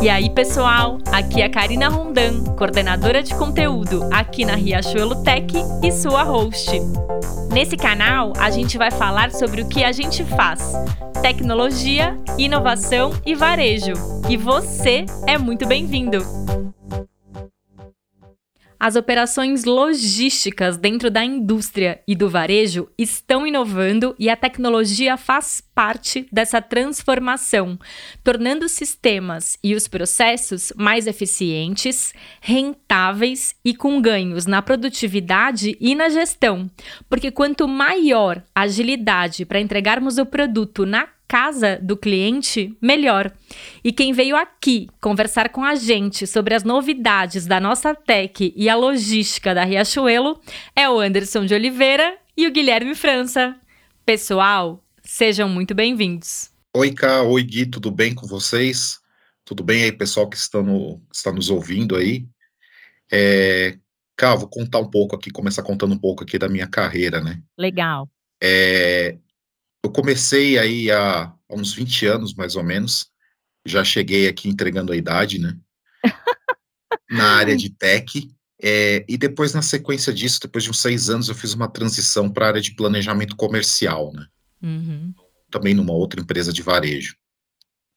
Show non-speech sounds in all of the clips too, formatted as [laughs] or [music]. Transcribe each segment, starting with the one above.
E aí, pessoal, aqui é a Karina Rondan, coordenadora de conteúdo aqui na Riachuelo Tech e sua host. Nesse canal, a gente vai falar sobre o que a gente faz: tecnologia, inovação e varejo. E você é muito bem-vindo! As operações logísticas dentro da indústria e do varejo estão inovando e a tecnologia faz parte dessa transformação, tornando sistemas e os processos mais eficientes, rentáveis e com ganhos na produtividade e na gestão. Porque quanto maior a agilidade para entregarmos o produto na casa do cliente, melhor. E quem veio aqui conversar com a gente sobre as novidades da nossa tech e a logística da Riachuelo é o Anderson de Oliveira e o Guilherme França. Pessoal, sejam muito bem-vindos. Oi, Cá, oi, Gui, tudo bem com vocês? Tudo bem aí, pessoal que está, no, está nos ouvindo aí? É, Cá, vou contar um pouco aqui, começar contando um pouco aqui da minha carreira, né? Legal. É, eu comecei aí há, há uns 20 anos, mais ou menos. Já cheguei aqui entregando a idade, né? [laughs] na área de tech. É, e depois, na sequência disso, depois de uns seis anos, eu fiz uma transição para a área de planejamento comercial, né? Uhum. Também numa outra empresa de varejo.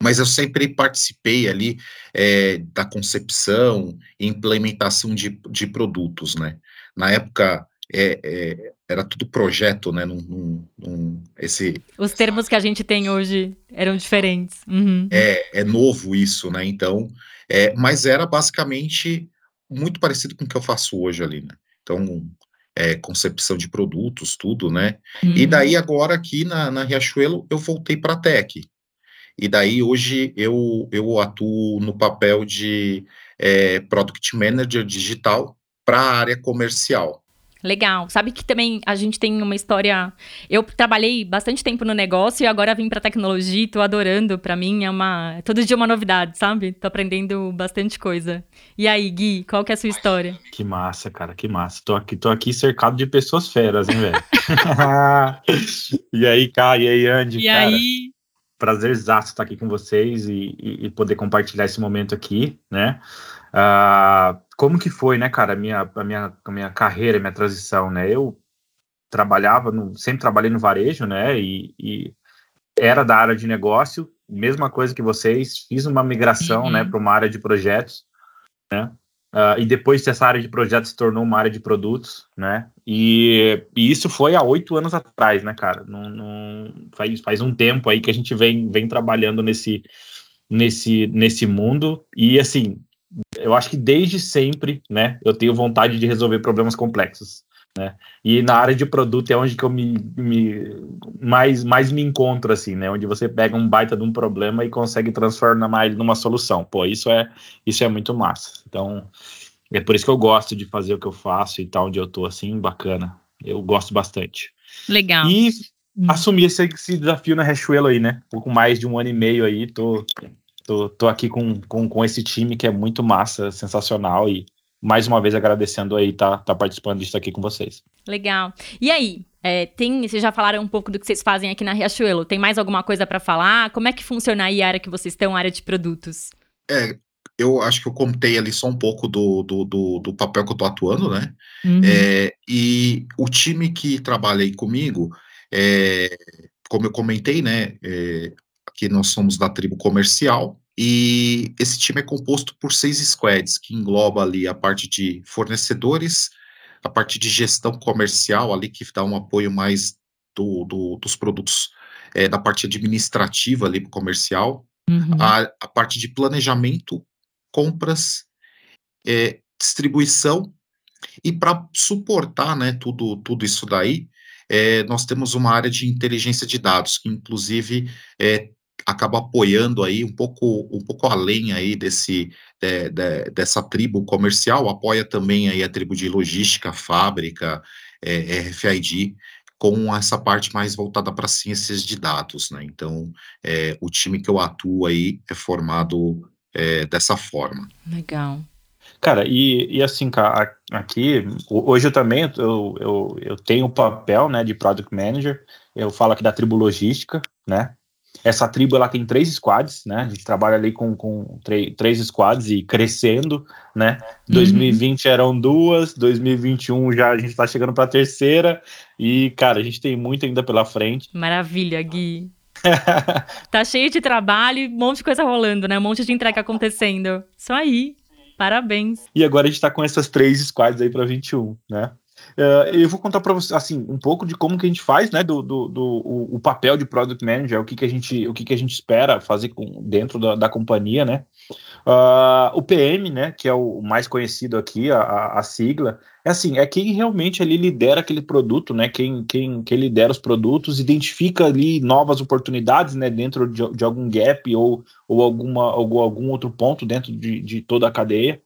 Mas eu sempre participei ali é, da concepção e implementação de, de produtos, né? Na época, é, é, era tudo projeto, né? Num, num, num, esse, Os termos que a gente tem hoje eram diferentes. Uhum. É, é novo isso, né? Então, é, mas era basicamente muito parecido com o que eu faço hoje ali, né? Então, é, concepção de produtos, tudo, né? Uhum. E daí agora aqui na, na Riachuelo eu voltei para a Tech. E daí hoje eu, eu atuo no papel de é, Product Manager digital para a área comercial. Legal. Sabe que também a gente tem uma história. Eu trabalhei bastante tempo no negócio e agora vim para tecnologia e tô adorando. Para mim é uma todo dia uma novidade, sabe? Tô aprendendo bastante coisa. E aí, Gui, qual que é a sua história? Que massa, cara, que massa. Tô aqui, tô aqui cercado de pessoas feras, hein, velho. [laughs] [laughs] e aí, Kai, e aí, Andy, e cara. aí? Prazerzaço estar aqui com vocês e, e, e poder compartilhar esse momento aqui, né? Uh, como que foi, né, cara, a minha, a minha, a minha carreira, a minha transição, né? Eu trabalhava, no, sempre trabalhei no varejo, né? E, e, era da área de negócio, mesma coisa que vocês. Fiz uma migração, né, uhum. né, para uma área de projetos, né? Uh, e depois essa área de projetos se tornou uma área de produtos, né? E, e isso foi há oito anos atrás, né, cara? Não, não, faz, faz um tempo aí que a gente vem, vem trabalhando nesse, nesse, nesse mundo. E assim, eu acho que desde sempre, né, eu tenho vontade de resolver problemas complexos, né? E na área de produto é onde que eu me, me mais, mais me encontro assim, né? Onde você pega um baita de um problema e consegue transformar ele numa solução. Pô, isso é isso é muito massa. Então, é por isso que eu gosto de fazer o que eu faço e tal onde eu tô assim, bacana. Eu gosto bastante. Legal. E hum. assumi esse, esse desafio na Riachuelo aí, né? Pouco mais de um ano e meio aí, tô Tô, tô aqui com, com, com esse time que é muito massa, sensacional e mais uma vez agradecendo aí tá, tá participando disso aqui com vocês. Legal. E aí, é, tem, vocês já falaram um pouco do que vocês fazem aqui na Riachuelo. Tem mais alguma coisa para falar? Como é que funciona aí a área que vocês estão, a área de produtos? É, eu acho que eu contei ali só um pouco do, do, do, do papel que eu tô atuando, né? Uhum. É, e o time que trabalha aí comigo, é, como eu comentei, né? Que nós somos da tribo comercial, e esse time é composto por seis squads, que engloba ali a parte de fornecedores, a parte de gestão comercial ali, que dá um apoio mais do, do dos produtos, é, da parte administrativa ali comercial, uhum. a, a, parte de planejamento, compras, é, distribuição, e para suportar, né, tudo, tudo isso daí, é, nós temos uma área de inteligência de dados, que inclusive é, acaba apoiando aí um pouco, um pouco além aí desse, de, de, dessa tribo comercial, apoia também aí a tribo de logística, fábrica, é, RFID, com essa parte mais voltada para ciências de dados, né? Então, é, o time que eu atuo aí é formado é, dessa forma. Legal. Cara, e, e assim, cara, aqui, hoje eu também, eu, eu, eu tenho o papel, né, de Product Manager, eu falo aqui da tribo logística, né, Essa tribo ela tem três squads, né? A gente trabalha ali com, com três squads e crescendo, né? 2020 uhum. eram duas, 2021 já a gente está chegando para a terceira e, cara, a gente tem muito ainda pela frente. Maravilha, [laughs] Gui. tá cheio de trabalho, um monte de coisa rolando, né? Um monte de entrega acontecendo. Isso aí. Parabéns. E agora a gente tá com essas três squads aí para 21, né? Uh, eu vou contar para você assim um pouco de como que a gente faz, né, do, do, do o, papel de product manager, o que, que a gente o que, que a gente espera fazer com, dentro da, da companhia, né? Uh, o PM, né, que é o mais conhecido aqui, a, a, sigla, é assim, é quem realmente ali lidera aquele produto, né? Quem, quem, quem lidera os produtos, identifica ali novas oportunidades, né, dentro de, de algum gap ou, ou alguma ou algum outro ponto dentro de, de toda a cadeia.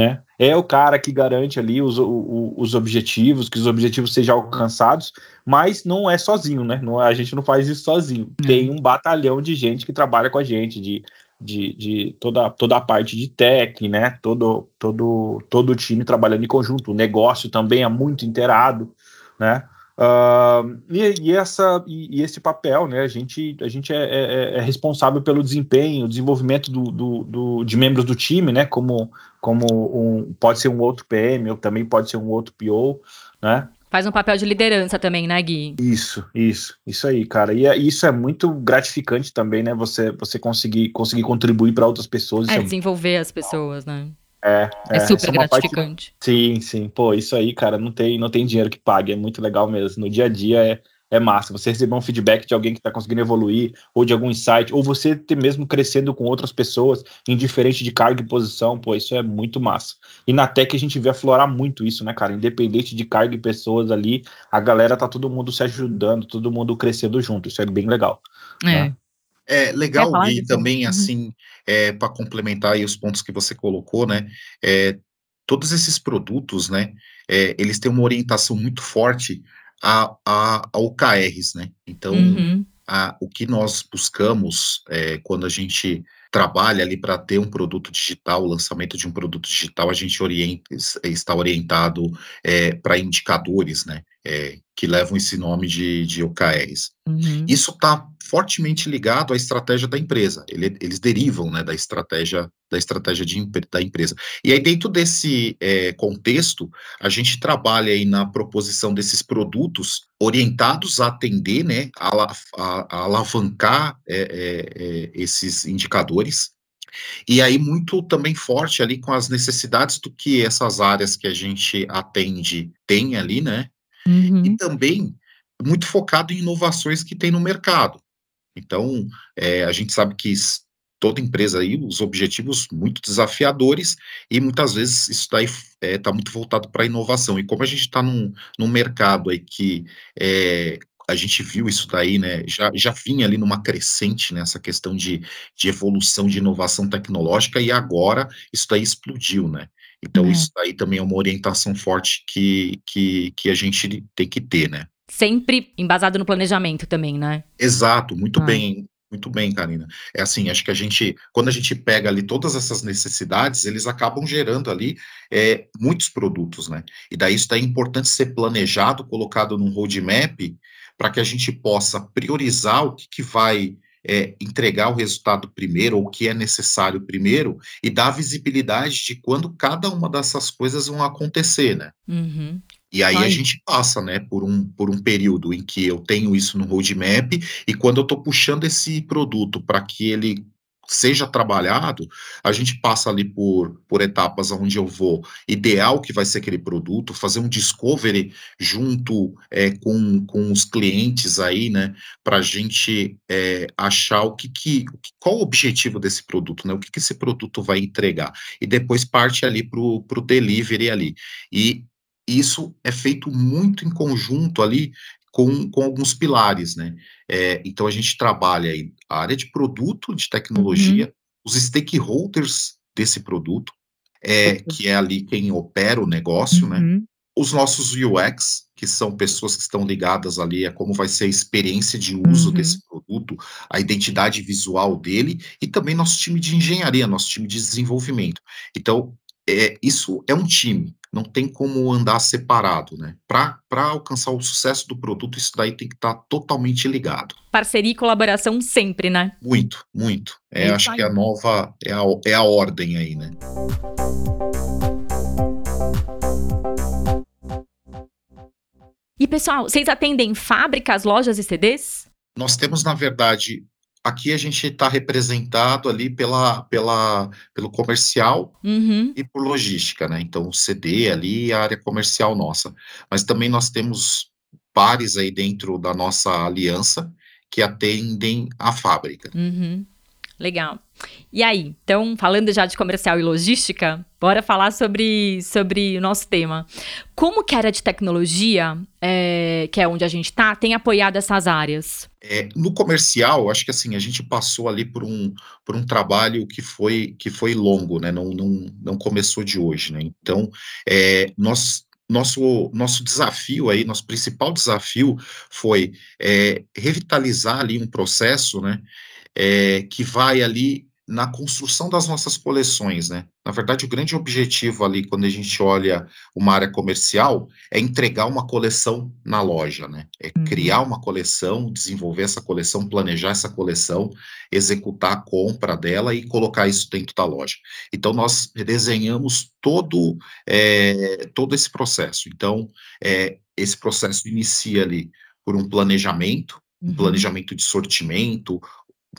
Né? É o cara que garante ali os, os, os objetivos, que os objetivos sejam alcançados, mas não é sozinho, né? Não, a gente não faz isso sozinho. Uhum. Tem um batalhão de gente que trabalha com a gente, de, de, de toda, toda a parte de tech, né? Todo, todo, todo o time trabalhando em conjunto. O negócio também é muito inteirado, né? Uh, e, e, essa, e, e, esse papel, né? A gente, a gente é, é, é responsável pelo desempenho, desenvolvimento do, do, do, de membros do time, né? Como, como um, pode ser um outro PM ou também pode ser um outro PO, né? Faz um papel de liderança também, né, Gui? Isso, isso, isso aí, cara. E é, isso é muito gratificante também, né? Você, você conseguir, conseguir contribuir para outras pessoas. É, é, desenvolver as pessoas, né? É, é, é super é gratificante. Parte... Sim, sim. Pô, isso aí, cara, não tem, não tem dinheiro que pague. É muito legal mesmo. No dia a dia é, é massa. Você receber um feedback de alguém que está conseguindo evoluir, ou de algum insight, ou você ter mesmo crescendo com outras pessoas, indiferente de carga e posição, pô, isso é muito massa. E na Tech a gente vê aflorar muito isso, né, cara? Independente de carga e pessoas ali, a galera tá todo mundo se ajudando, todo mundo crescendo junto. Isso é bem legal. É. Né? É legal e também, uhum. assim, é, para complementar aí os pontos que você colocou, né, é, todos esses produtos, né, é, eles têm uma orientação muito forte a, a, a OKRs, né, então, uhum. a, o que nós buscamos é, quando a gente trabalha ali para ter um produto digital, o lançamento de um produto digital, a gente orienta, está orientado é, para indicadores, né, é, que levam esse nome de, de OKRs. Uhum. Isso está fortemente ligado à estratégia da empresa. Ele, eles derivam né, da estratégia da estratégia de, da empresa. E aí dentro desse é, contexto, a gente trabalha aí na proposição desses produtos orientados a atender, né, a, a, a alavancar é, é, esses indicadores. E aí muito também forte ali com as necessidades do que essas áreas que a gente atende têm ali, né? Uhum. E também muito focado em inovações que tem no mercado. Então, é, a gente sabe que toda empresa aí, os objetivos muito desafiadores, e muitas vezes isso daí está é, tá muito voltado para a inovação. E como a gente está num, num mercado aí que é, a gente viu isso daí, né? Já, já vinha ali numa crescente nessa né, questão de, de evolução de inovação tecnológica, e agora isso daí explodiu, né? Então, é. isso daí também é uma orientação forte que, que, que a gente tem que ter, né? Sempre embasado no planejamento também, né? Exato, muito ah. bem, muito bem, Karina. É assim, acho que a gente, quando a gente pega ali todas essas necessidades, eles acabam gerando ali é, muitos produtos, né? E daí isso daí é importante ser planejado, colocado num roadmap, para que a gente possa priorizar o que, que vai é, entregar o resultado primeiro, ou o que é necessário primeiro, e dar visibilidade de quando cada uma dessas coisas vão acontecer, né? Uhum. E aí Ai. a gente passa, né, por um, por um período em que eu tenho isso no roadmap, e quando eu estou puxando esse produto para que ele seja trabalhado, a gente passa ali por, por etapas onde eu vou idear o que vai ser aquele produto, fazer um discovery junto é, com, com os clientes aí, né, para a gente é, achar o que, que, qual o objetivo desse produto, né, o que, que esse produto vai entregar, e depois parte ali para o delivery ali. E isso é feito muito em conjunto ali com, com alguns pilares, né? É, então a gente trabalha aí a área de produto, de tecnologia, uhum. os stakeholders desse produto, é, que é ali quem opera o negócio, né? uhum. né? Os nossos UX, que são pessoas que estão ligadas ali a como vai ser a experiência de uso uhum. desse produto, a identidade visual dele, e também nosso time de engenharia, nosso time de desenvolvimento. Então, é, isso é um time. Não tem como andar separado, né? Para alcançar o sucesso do produto, isso daí tem que estar tá totalmente ligado. Parceria e colaboração sempre, né? Muito, muito. É, acho que é a nova, é a, é a ordem aí, né? E pessoal, vocês atendem fábricas, lojas e CDs? Nós temos, na verdade, aqui a gente está representado ali pela, pela, pelo comercial uhum. e por logística, né? Então, o CD ali a área comercial nossa. Mas também nós temos pares aí dentro da nossa aliança que atendem a fábrica. Uhum. Legal. E aí, então, falando já de comercial e logística, bora falar sobre, sobre o nosso tema. Como que a área de tecnologia, é, que é onde a gente está, tem apoiado essas áreas? É, no comercial, acho que assim, a gente passou ali por um, por um trabalho que foi, que foi longo, né? Não, não, não começou de hoje, né? Então, é, nós nosso, nosso desafio aí, nosso principal desafio foi é, revitalizar ali um processo, né, é, que vai ali na construção das nossas coleções, né? Na verdade, o grande objetivo ali, quando a gente olha uma área comercial, é entregar uma coleção na loja, né? É uhum. criar uma coleção, desenvolver essa coleção, planejar essa coleção, executar a compra dela e colocar isso dentro da loja. Então, nós desenhamos todo, é, todo esse processo. Então, é, esse processo inicia ali por um planejamento, um uhum. planejamento de sortimento,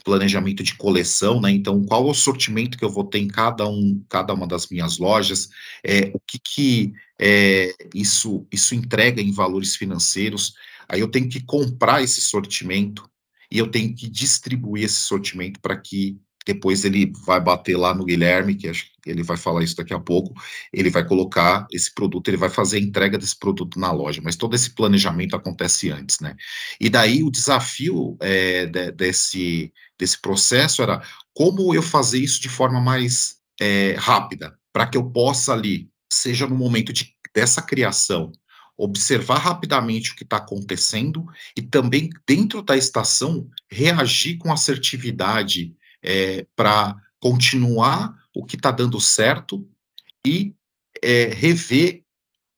planejamento de coleção, né? Então, qual o sortimento que eu vou ter em cada um, cada uma das minhas lojas? É, o que que é, isso isso entrega em valores financeiros? Aí eu tenho que comprar esse sortimento e eu tenho que distribuir esse sortimento para que depois ele vai bater lá no Guilherme, que acho que ele vai falar isso daqui a pouco, ele vai colocar esse produto, ele vai fazer a entrega desse produto na loja, mas todo esse planejamento acontece antes, né? E daí o desafio é, de, desse, desse processo era como eu fazer isso de forma mais é, rápida, para que eu possa ali, seja no momento de, dessa criação, observar rapidamente o que está acontecendo e também, dentro da estação, reagir com assertividade é, para continuar o que está dando certo e é, rever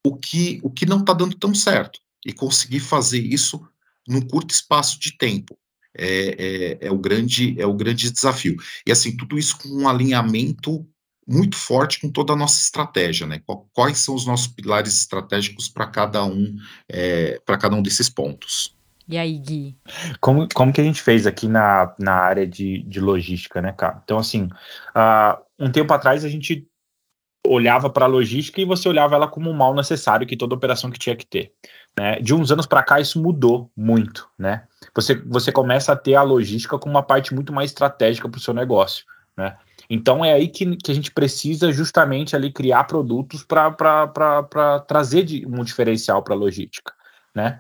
o que, o que não está dando tão certo e conseguir fazer isso num curto espaço de tempo. É, é, é, o grande é o grande desafio e assim tudo isso com um alinhamento muito forte com toda a nossa estratégia, né? Quais são os nossos pilares estratégicos para cada um é, para cada um desses pontos? E aí, Gui? Como, como que a gente fez aqui na, na área de, de logística, né, cara? Então, assim, uh, um tempo atrás a gente olhava para a logística e você olhava ela como um mal necessário que toda operação que tinha que ter. Né? De uns anos para cá isso mudou muito, né? Você, você começa a ter a logística como uma parte muito mais estratégica para o seu negócio, né? Então é aí que, que a gente precisa justamente ali criar produtos para trazer de, um diferencial para a logística né?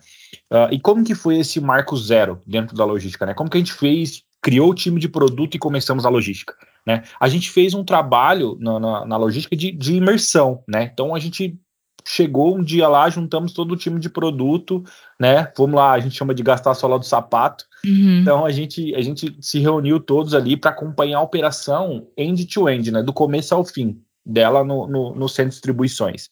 Uh, e como que foi esse marco zero dentro da logística, né? Como que a gente fez, criou o time de produto e começamos a logística, né? A gente fez um trabalho na, na, na logística de, de imersão, né? Então a gente chegou um dia lá, juntamos todo o time de produto, né? Vamos lá, a gente chama de gastar a sola do sapato. Uhum. Então a gente, a gente se reuniu todos ali para acompanhar a operação end-to-end, -end, né? Do começo ao fim dela no, no, no centro de distribuições.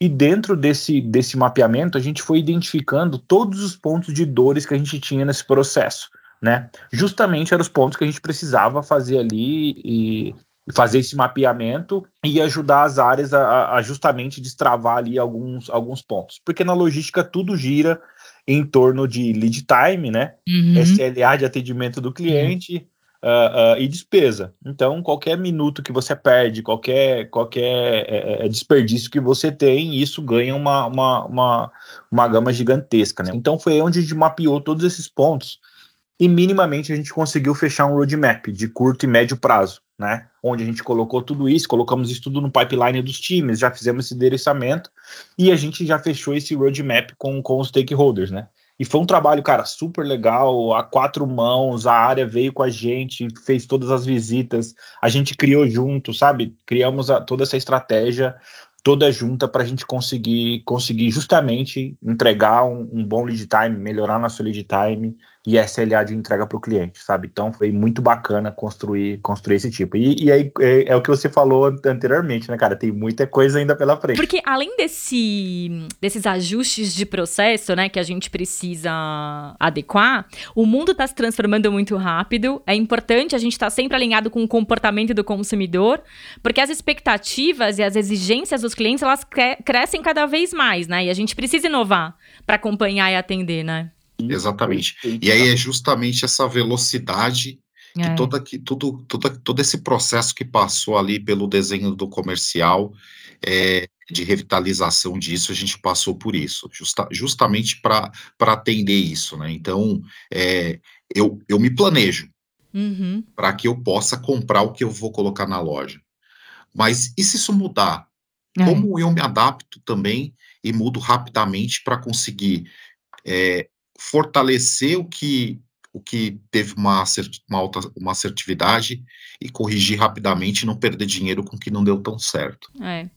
E dentro desse, desse mapeamento, a gente foi identificando todos os pontos de dores que a gente tinha nesse processo, né? Justamente eram os pontos que a gente precisava fazer ali e fazer esse mapeamento e ajudar as áreas a, a justamente destravar ali alguns, alguns pontos. Porque na logística tudo gira em torno de lead time, né? Uhum. SLA de atendimento do cliente, uhum uh, uh, e despesa. Então, qualquer minuto que você perde, qualquer, qualquer é, desperdício que você tem, isso ganha uma, uma, uma, uma gama gigantesca. Né? Então, foi onde a gente mapeou todos esses pontos e minimamente a gente conseguiu fechar um roadmap de curto e médio prazo, né? Onde a gente colocou tudo isso, colocamos isso tudo no pipeline dos times, já fizemos esse endereçamento e a gente já fechou esse roadmap com, com os stakeholders, né? E foi um trabalho, cara, super legal, a quatro mãos, a área veio com a gente, fez todas as visitas, a gente criou junto, sabe? Criamos a, toda essa estratégia toda junta para a gente conseguir conseguir justamente entregar um, um, bom lead time, melhorar nosso lead time e SLA de entrega para o cliente, sabe? Então foi muito bacana construir, construir esse tipo. E, e aí é, é, o que você falou anteriormente, né, cara? Tem muita coisa ainda pela frente. Porque além desse, desses ajustes de processo, né, que a gente precisa adequar, o mundo está se transformando muito rápido. É importante a gente estar tá sempre alinhado com o comportamento do consumidor, porque as expectativas e as exigências dos clientes elas cre crescem cada vez mais, né? E a gente precisa inovar para acompanhar e atender, né? Exatamente. E aí é justamente essa velocidade que é. toda que tudo, toda, todo esse processo que passou ali pelo desenho do comercial é, de revitalização disso, a gente passou por isso, justa, justamente para atender isso, né? Então, é, eu, eu me planejo uhum. para que eu possa comprar o que eu vou colocar na loja. Mas e se isso mudar? É. Como eu me adapto também e mudo rapidamente para conseguir é, fortalecer o que o que teve uma, uma alta uma assertividade e corrigir rapidamente e não perder dinheiro com o que não deu tão certo. É.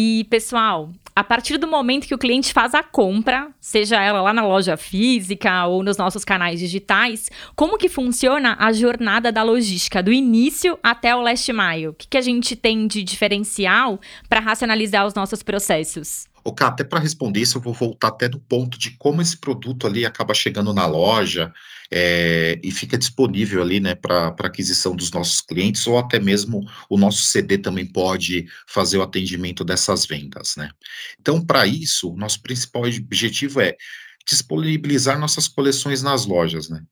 E, pessoal, a partir do momento que o cliente faz a compra, seja ela lá na loja física ou nos nossos canais digitais, como que funciona a jornada da logística, do início até o last mile? O que, que a gente tem de diferencial para racionalizar os nossos processos? O Cá, até para responder isso, eu vou voltar até do ponto de como esse produto ali acaba chegando na loja é, e fica disponível ali, né, para aquisição dos nossos clientes, ou até mesmo o nosso CD também pode fazer o atendimento dessas vendas, né. Então, para isso, o nosso principal objetivo é disponibilizar nossas coleções nas lojas, né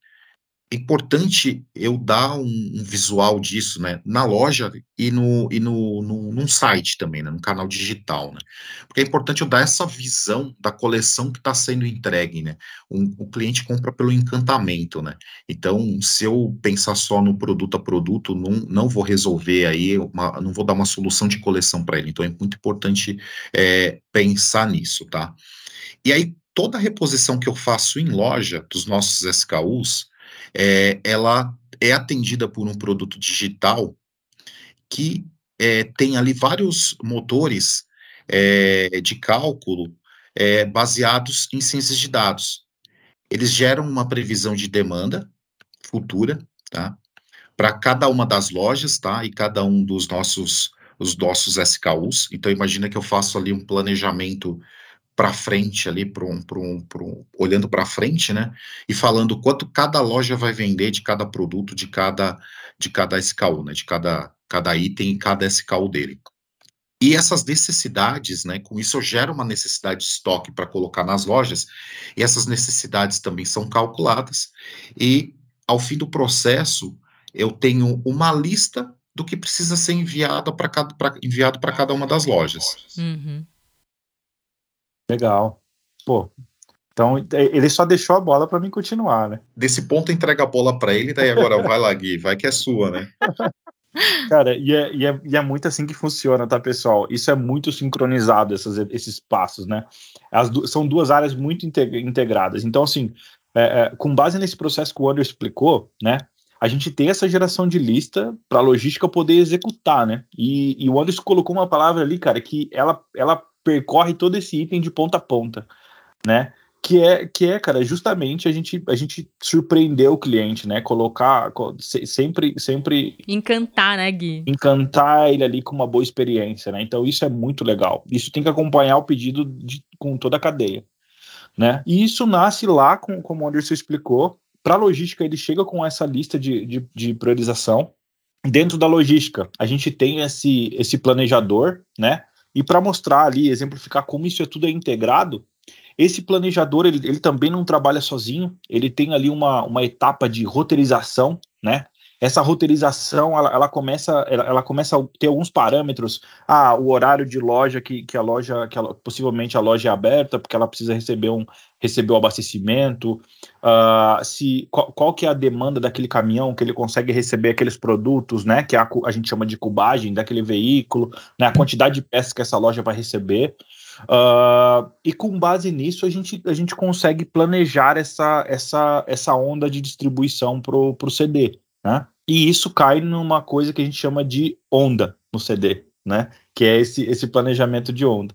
é importante eu dar um, um, visual disso, né, na loja e no e no, no num site também, né, no canal digital, né, porque é importante eu dar essa visão da coleção que está sendo entregue, né, um, o cliente compra pelo encantamento, né, então se eu pensar só no produto a produto, não, não vou resolver aí, uma, não vou dar uma solução de coleção para ele, então é muito importante é, pensar nisso, tá, e aí toda reposição que eu faço em loja dos nossos SKUs, é, ela é atendida por um produto digital que é, tem ali vários motores é, de cálculo é, baseados em ciências de dados. Eles geram uma previsão de demanda futura, tá? Para cada uma das lojas, tá? E cada um dos nossos os nossos SKUs. Então imagina que eu faço ali um planejamento para frente ali, para um, um, um, olhando para frente, né? E falando quanto cada loja vai vender de cada produto, de cada de cada SKU, né? De cada cada item e cada SKU dele. E essas necessidades, né? Com isso eu gero uma necessidade de estoque para colocar nas lojas. E essas necessidades também são calculadas. E ao fim do processo eu tenho uma lista do que precisa ser enviado para cada, pra, enviado para cada uma das lojas. Uhum. Legal. Pô, então ele só deixou a bola para mim continuar, né? Desse ponto entrega a bola para ele, daí agora vai lá, Gui, vai que é sua, né? [laughs] Cara, e é, e, é, e é muito assim que funciona, tá, pessoal? Isso é muito sincronizado, esses, esses passos, né? Du são duas áreas muito integradas. Então, assim, é, é, com base nesse processo que o André explicou, né? A gente tem essa geração de lista para a logística poder executar, né? E, e o Anderson colocou uma palavra ali, cara, que ela, ela percorre todo esse item de ponta a ponta, né? Que é, que é, cara, justamente a gente, a gente surpreender o cliente, né? Colocar sempre, sempre encantar, né, Gui? Encantar ele ali com uma boa experiência, né? Então isso é muito legal. Isso tem que acompanhar o pedido de, com toda a cadeia, né? E isso nasce lá, com, como o Anderson explicou, para a logística ele chega com essa lista de, de, de priorização. Dentro da logística, a gente tem esse, esse planejador, né? E para mostrar ali, exemplificar como isso é tudo é integrado, esse planejador ele, ele também não trabalha sozinho, ele tem ali uma, uma etapa de roteirização, né? Essa roteirização ela, ela começa ela, ela, começa a ter alguns parâmetros. Ah o horário de loja que, que a loja que ela, possivelmente a loja é aberta porque ela precisa receber um receber o abastecimento. Uh, se qual, qual, que é a demanda daquele caminhão que ele consegue receber aqueles produtos né que a, a gente chama de cubagem daquele veículo né a quantidade de peças que essa loja vai receber. Uh, e com base nisso a gente, a gente consegue planejar essa, essa, essa onda de distribuição para o CD. Né? E isso cai numa coisa que a gente chama de onda no CD, né? Que é esse, esse planejamento de onda.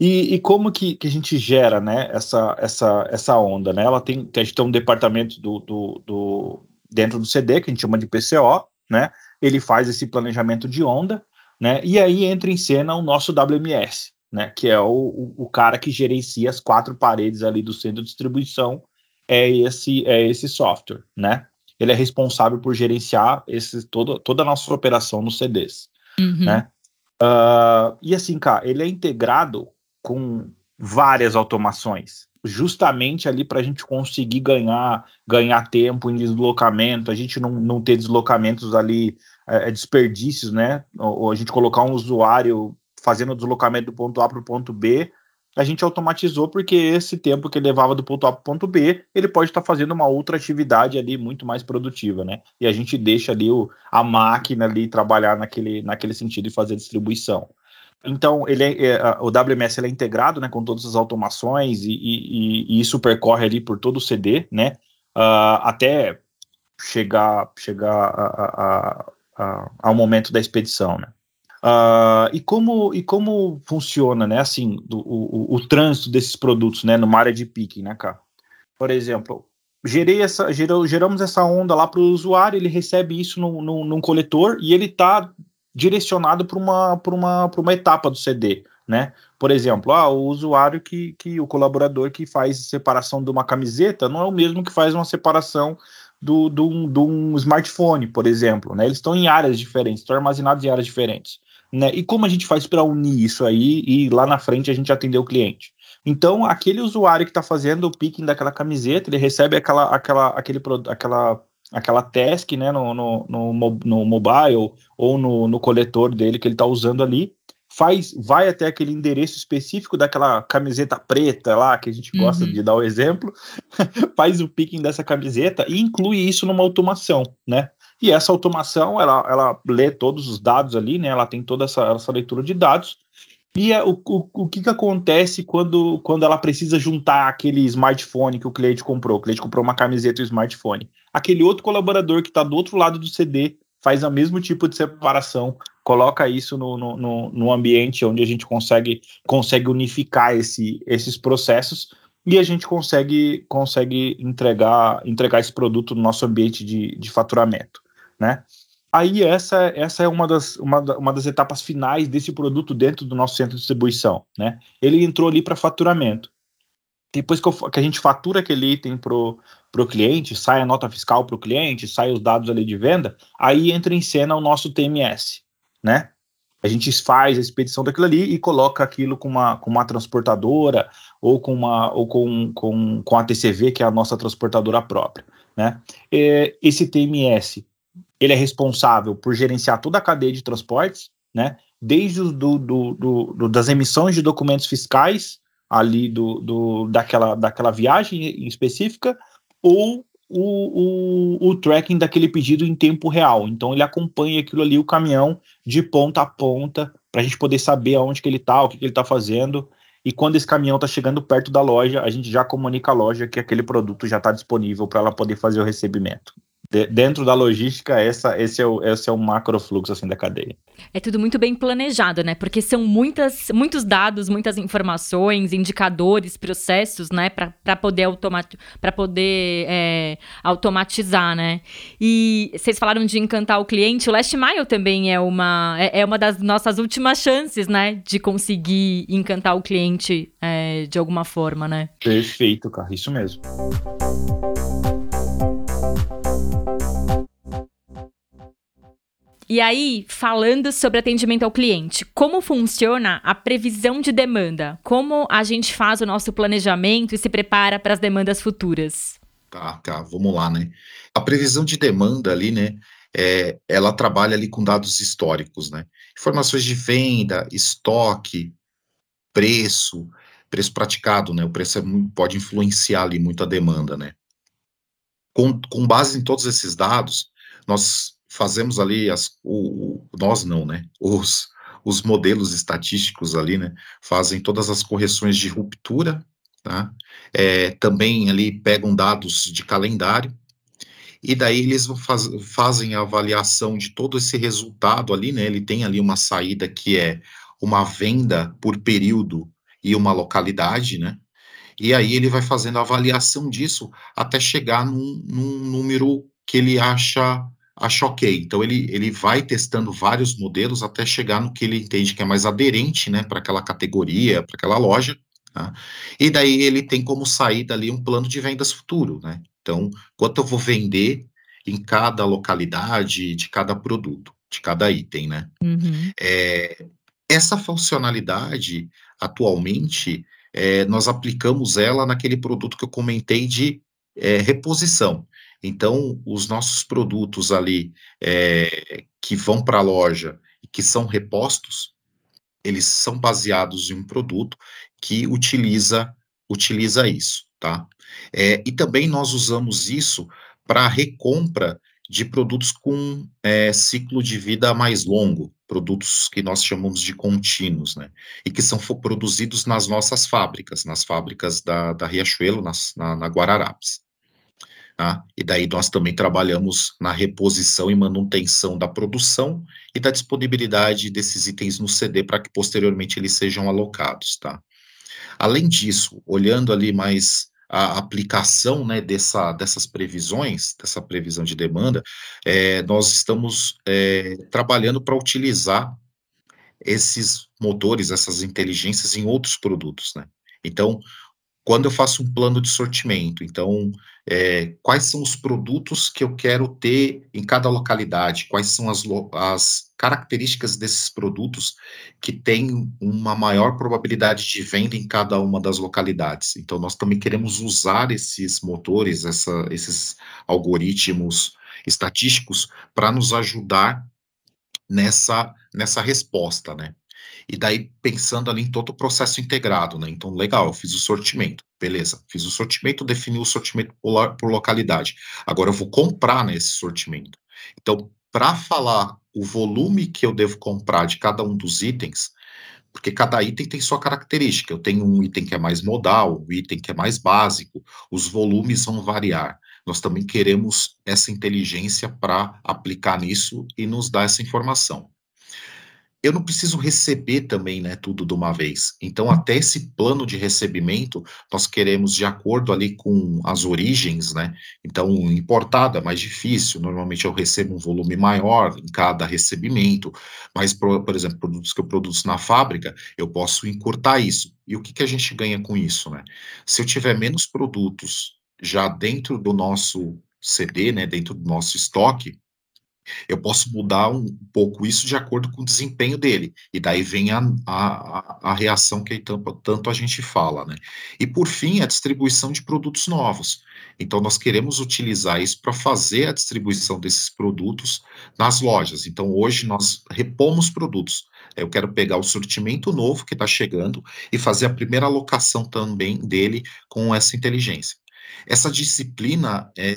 E, e como que, que, a gente gera, né, essa, essa, essa onda, né? Ela tem, a gente tem um departamento do, do, do, dentro do CD, que a gente chama de PCO, né? Ele faz esse planejamento de onda, né? E aí entra em cena o nosso WMS, né? Que é o, o, cara que gerencia as quatro paredes ali do centro de distribuição, é esse, é esse software, né? Ele é responsável por gerenciar esse, todo, toda a nossa operação nos CDs, uhum. né? Uh, e assim, cara, ele é integrado com várias automações, justamente ali para a gente conseguir ganhar ganhar tempo em deslocamento, a gente não, não ter deslocamentos ali, é, é desperdícios, né? Ou, ou, a gente colocar um usuário fazendo o deslocamento do ponto A para o ponto B, a gente automatizou porque esse tempo que levava do ponto A para o ponto B, ele pode estar tá fazendo uma outra atividade ali muito mais produtiva, né? E a gente deixa ali o, a máquina ali trabalhar naquele, naquele sentido e fazer distribuição. Então, ele é, é, o WMS ele é integrado né, com todas as automações e, e, e, isso percorre ali por todo o CD, né? Uh, até chegar, chegar a, a, a, ao momento da expedição, né? Uh, e, como, e como funciona, né, assim, do, o, o, o, trânsito desses produtos, né, numa área de picking, né, cara? Por exemplo, gerei essa, gerou, geramos essa onda lá para o usuário, ele recebe isso no, no, num coletor e ele está direcionado para uma, uma, uma etapa do CD, né? Por exemplo, ah, o usuário que, que o colaborador que faz separação de uma camiseta não é o mesmo que faz uma separação do, do, do um smartphone, por exemplo, né? Eles estão em áreas diferentes, estão armazenados em áreas diferentes, né? E como a gente faz para unir isso aí e lá na frente a gente atender o cliente? Então, aquele usuário que está fazendo o picking daquela camiseta, ele recebe aquela, aquela, aquele, aquela aquela task né, no, no, no, no mobile ou no, no coletor dele que ele está usando ali, faz, vai até aquele endereço específico daquela camiseta preta lá, que a gente gosta uhum. de dar o exemplo, [laughs] faz o picking dessa camiseta e inclui isso numa automação, né? E essa automação, ela, ela lê todos os dados ali, né? Ela tem toda essa, essa leitura de dados. E é, o, o, o que, que acontece quando, quando ela precisa juntar aquele smartphone que o cliente comprou? O cliente comprou uma camiseta e um smartphone aquele outro colaborador que está do outro lado do CD faz o mesmo tipo de separação, coloca isso no, no, no ambiente onde a gente consegue, consegue unificar esse, esses processos e a gente consegue, consegue entregar, entregar esse produto no nosso ambiente de, de faturamento, né? Aí essa, essa é uma das, uma, uma das etapas finais desse produto dentro do nosso centro de distribuição, né? Ele entrou ali para faturamento. Depois que, eu, que, a gente fatura aquele item pro, o cliente, sai a nota fiscal para o cliente, sai os dados ali de venda, aí entra em cena o nosso TMS, né? A gente faz a expedição daquilo ali e coloca aquilo com uma, com uma transportadora ou com uma ou com, com, com a TCV, que é a nossa transportadora própria, né? E, esse TMS, ele é responsável por gerenciar toda a cadeia de transportes, né? Desde o, do, do, do, das emissões de documentos fiscais ali do, do, daquela, daquela viagem específica ou o, o, o, tracking daquele pedido em tempo real. Então ele acompanha aquilo ali, o caminhão, de ponta a ponta, para a gente poder saber aonde que ele está, o que, que ele está fazendo. E quando esse caminhão está chegando perto da loja, a gente já comunica à loja que aquele produto já está disponível para ela poder fazer o recebimento de, dentro da logística, essa, esse, é o, esse é o macro fluxo assim, da cadeia. É tudo muito bem planejado, né? Porque são muitas, muitos dados, muitas informações, indicadores, processos, né? Para poder, automat poder é, automatizar, né? E vocês falaram de encantar o cliente. O Last Mile também é uma, é, é uma das nossas últimas chances, né? De conseguir encantar o cliente é, de alguma forma, né? Perfeito, cara. Isso mesmo. E aí, falando sobre atendimento ao cliente, como funciona a previsão de demanda? Como a gente faz o nosso planejamento e se prepara para as demandas futuras? Tá, tá, vamos lá, né? A previsão de demanda ali, né? É, ela trabalha ali com dados históricos, né? Informações de venda, estoque, preço, preço praticado, né? O preço é pode influenciar ali muito a demanda, né? Com, com base em todos esses dados, nós fazemos ali as, o, o, nós não, né? Os, os modelos estatísticos ali, né? Fazem todas as correções de ruptura, tá? É, também ali pegam dados de calendário e daí eles faz, fazem a avaliação de todo esse resultado ali, né? Ele tem ali uma saída que é uma venda por período e uma localidade, né? E aí ele vai fazendo a avaliação disso até chegar num, num número que ele acha acha ok. Então ele, ele vai testando vários modelos até chegar no que ele entende que é mais aderente, né, para aquela categoria, para aquela loja. Tá? E daí ele tem como saída ali um plano de vendas futuro, né? Então, quanto eu vou vender em cada localidade, de cada produto, de cada item, né? Uhum. É, essa funcionalidade, atualmente, é, nós aplicamos ela naquele produto que eu comentei de é, reposição. Então, os nossos produtos ali é, que vão para a loja e que são repostos, eles são baseados em um produto que utiliza, utiliza isso, tá? É, e também nós usamos isso para recompra de produtos com é, ciclo de vida mais longo, produtos que nós chamamos de contínuos, né? E que são produzidos nas nossas fábricas, nas fábricas da, da Riachuelo, nas, na, na Guararapes. Tá? E daí nós também trabalhamos na reposição e manutenção da produção e da disponibilidade desses itens no CD para que posteriormente eles sejam alocados, tá? Além disso, olhando ali mais a aplicação né, dessa, dessas previsões, dessa previsão de demanda, é, nós estamos é, trabalhando para utilizar esses motores, essas inteligências em outros produtos, né? Então, quando eu faço um plano de sortimento, então, é, quais são os produtos que eu quero ter em cada localidade, quais são as, as características desses produtos que têm uma maior probabilidade de venda em cada uma das localidades. Então, nós também queremos usar esses motores, essa, esses algoritmos estatísticos para nos ajudar nessa, nessa resposta, né? E daí, pensando ali em todo o processo integrado, né? Então, legal, eu fiz o sortimento, beleza. Fiz o sortimento, defini o sortimento por, localidade. Agora eu vou comprar nesse sortimento. Então, para falar o volume que eu devo comprar de cada um dos itens, porque cada item tem sua característica. Eu tenho um item que é mais modal, um item que é mais básico, os volumes vão variar. Nós também queremos essa inteligência para aplicar nisso e nos dar essa informação eu não preciso receber também, né, tudo de uma vez. Então, até esse plano de recebimento, nós queremos de acordo ali com as origens, né? Então, importado é mais difícil. Normalmente eu recebo um volume maior em cada recebimento, mas, por, por exemplo, produtos que eu produzo na fábrica, eu posso encurtar isso. E o que, que a gente ganha com isso, né? Se eu tiver menos produtos já dentro do nosso CD, né, dentro do nosso estoque, eu posso mudar um pouco isso de acordo com o desempenho dele. E daí vem a, a, a reação que tanto, tanto a gente fala, né? E por fim, a distribuição de produtos novos. Então, nós queremos utilizar isso para fazer a distribuição desses produtos nas lojas. Então, hoje nós repomos produtos. Eu quero pegar o sortimento novo que está chegando e fazer a primeira alocação também dele com essa inteligência. Essa disciplina é,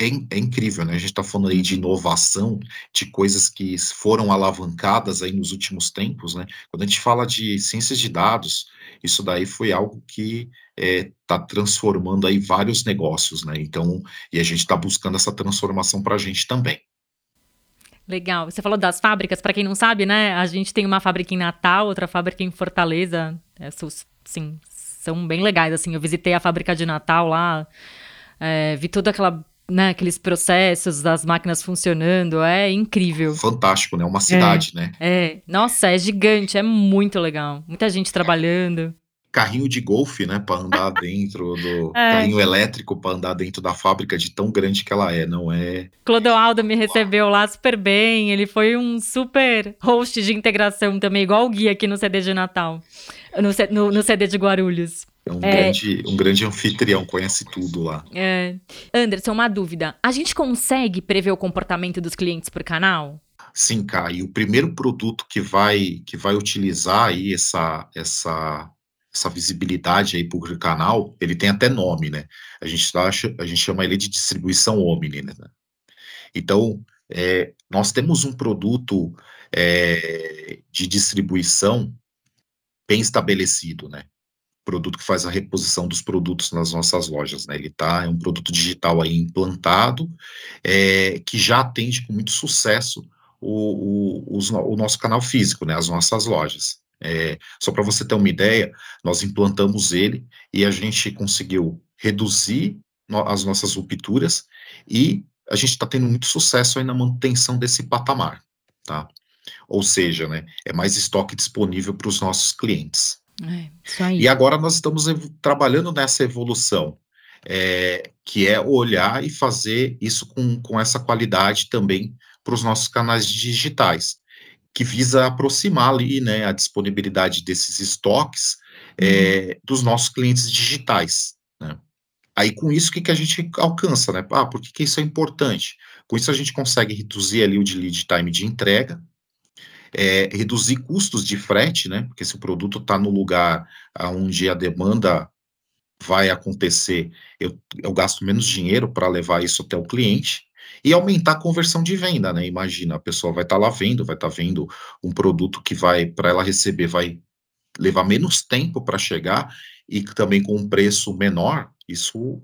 é, é, incrível, né? A gente está falando aí de inovação, de coisas que foram alavancadas aí nos últimos tempos, né? Quando a gente fala de ciências de dados, isso daí foi algo que está é, transformando aí vários negócios, né? Então, e a gente está buscando essa transformação para a gente também. Legal. Você falou das fábricas, para quem não sabe, né? A gente tem uma fábrica em Natal, outra fábrica em Fortaleza. Essas, sim, são bem legais, assim. Eu visitei a fábrica de Natal lá, é, vi toda aquela né, aqueles processos das máquinas funcionando, é incrível. Fantástico, né? Uma cidade, é, né? É, nossa, é gigante, é muito legal. Muita gente trabalhando. Carrinho de golfe, né, para andar [laughs] dentro do é. carrinho elétrico para andar dentro da fábrica de tão grande que ela é, não é? Clodoaldo me recebeu lá super bem, ele foi um super host de integração também, igual o Gui aqui no CD de Natal, no, no, no CD de Guarulhos. É um, é. Grande, um grande anfitrião, conhece tudo lá. É. Anderson, uma dúvida. A gente consegue prever o comportamento dos clientes por canal? Sim, cara. E o primeiro produto que vai, que vai utilizar aí essa, essa, essa visibilidade aí por canal, ele tem até nome, né? A gente, acha, a gente chama ele de distribuição Omni, né? Então, é, nós temos um produto é, de distribuição bem estabelecido, né? Produto que faz a reposição dos produtos nas nossas lojas, né? Ele tá, é um produto digital aí implantado, é, que já atende com muito sucesso o, o, o nosso canal físico, né? As nossas lojas. É, só para você ter uma ideia, nós implantamos ele e a gente conseguiu reduzir no, as nossas rupturas e a gente está tendo muito sucesso aí na manutenção desse patamar, tá? Ou seja, né, é mais estoque disponível para os nossos clientes. É, e agora nós estamos trabalhando nessa evolução, é, que é olhar e fazer isso com, com essa qualidade também para os nossos canais digitais, que visa aproximar ali né, a disponibilidade desses estoques é, uhum. dos nossos clientes digitais. Né? Aí, com isso, o que, que a gente alcança? Né? Ah, por que, que isso é importante? Com isso, a gente consegue reduzir ali o de lead time de entrega, é, reduzir custos de frete, né? Porque se o produto está no lugar onde a demanda vai acontecer, eu, eu gasto menos dinheiro para levar isso até o cliente e aumentar a conversão de venda, né? Imagina, a pessoa vai estar tá lá vendo, vai estar tá vendo um produto que vai, para ela receber, vai levar menos tempo para chegar e também com um preço menor, isso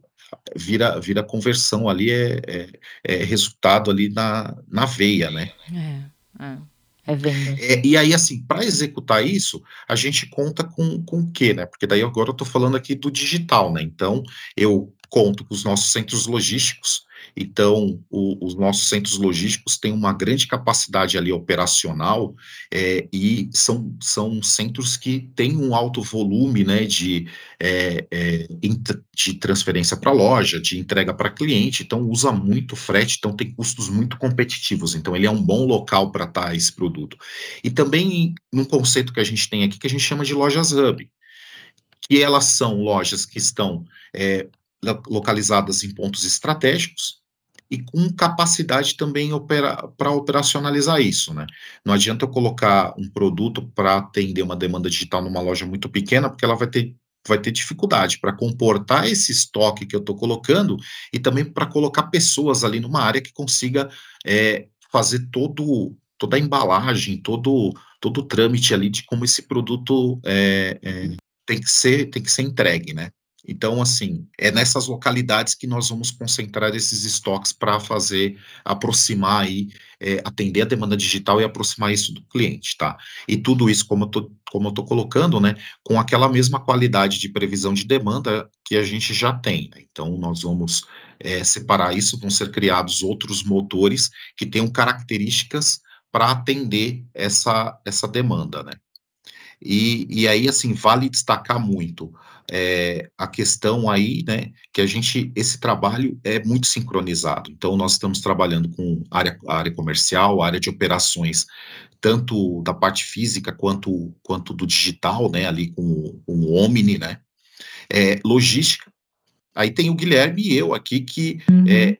vira, vira conversão ali, é, é, é resultado ali na, na veia, né? É, é. É venda. É, e aí, assim, para executar isso, a gente conta com, com o quê, né? Porque daí agora eu estou falando aqui do digital, né? Então, eu conto com os nossos centros logísticos, então, o, os nossos centros logísticos têm uma grande capacidade ali operacional é, e são, são centros que têm um alto volume né, de, é, é, de transferência para loja, de entrega para cliente, então usa muito frete, então tem custos muito competitivos. Então, ele é um bom local para estar esse produto. E também num conceito que a gente tem aqui que a gente chama de lojas hub, que elas são lojas que estão é, localizadas em pontos estratégicos, e com capacidade também opera, para operacionalizar isso, né? Não adianta eu colocar um produto para atender uma demanda digital numa loja muito pequena, porque ela vai ter vai ter dificuldade para comportar esse estoque que eu estou colocando e também para colocar pessoas ali numa área que consiga é, fazer todo toda a embalagem, todo todo o trâmite ali de como esse produto é, é, tem que ser tem que ser entregue, né? Então, assim, é nessas localidades que nós vamos concentrar esses estoques para fazer, aproximar aí, é, atender a demanda digital e aproximar isso do cliente, tá? E tudo isso, como eu tô, como eu tô colocando, né, com aquela mesma qualidade de previsão de demanda que a gente já tem. Né? Então, nós vamos é, separar isso, vão ser criados outros motores que tenham características para atender essa, essa demanda, né? E, e aí, assim, vale destacar muito é, a questão aí, né, que a gente, esse trabalho é muito sincronizado. Então, nós estamos trabalhando com área, área comercial, área de operações, tanto da parte física quanto, quanto do digital, né, ali com, com o Omni, né, é, logística. Aí tem o Guilherme e eu aqui que, uhum. é,